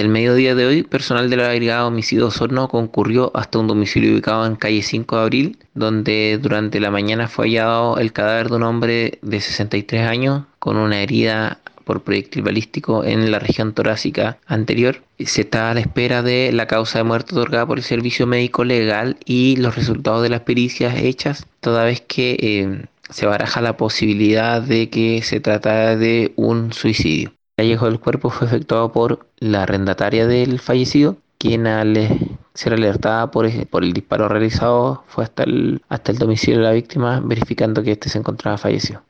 El mediodía de hoy, personal de la Brigada Homicidio Osorno concurrió hasta un domicilio ubicado en calle 5 de abril, donde durante la mañana fue hallado el cadáver de un hombre de 63 años con una herida por proyectil balístico en la región torácica anterior. Se está a la espera de la causa de muerte otorgada por el Servicio Médico Legal y los resultados de las pericias hechas, toda vez que eh, se baraja la posibilidad de que se trata de un suicidio. El hallazgo del cuerpo fue efectuado por la arrendataria del fallecido, quien al ser alertada por, por el disparo realizado fue hasta el, hasta el domicilio de la víctima verificando que éste se encontraba fallecido.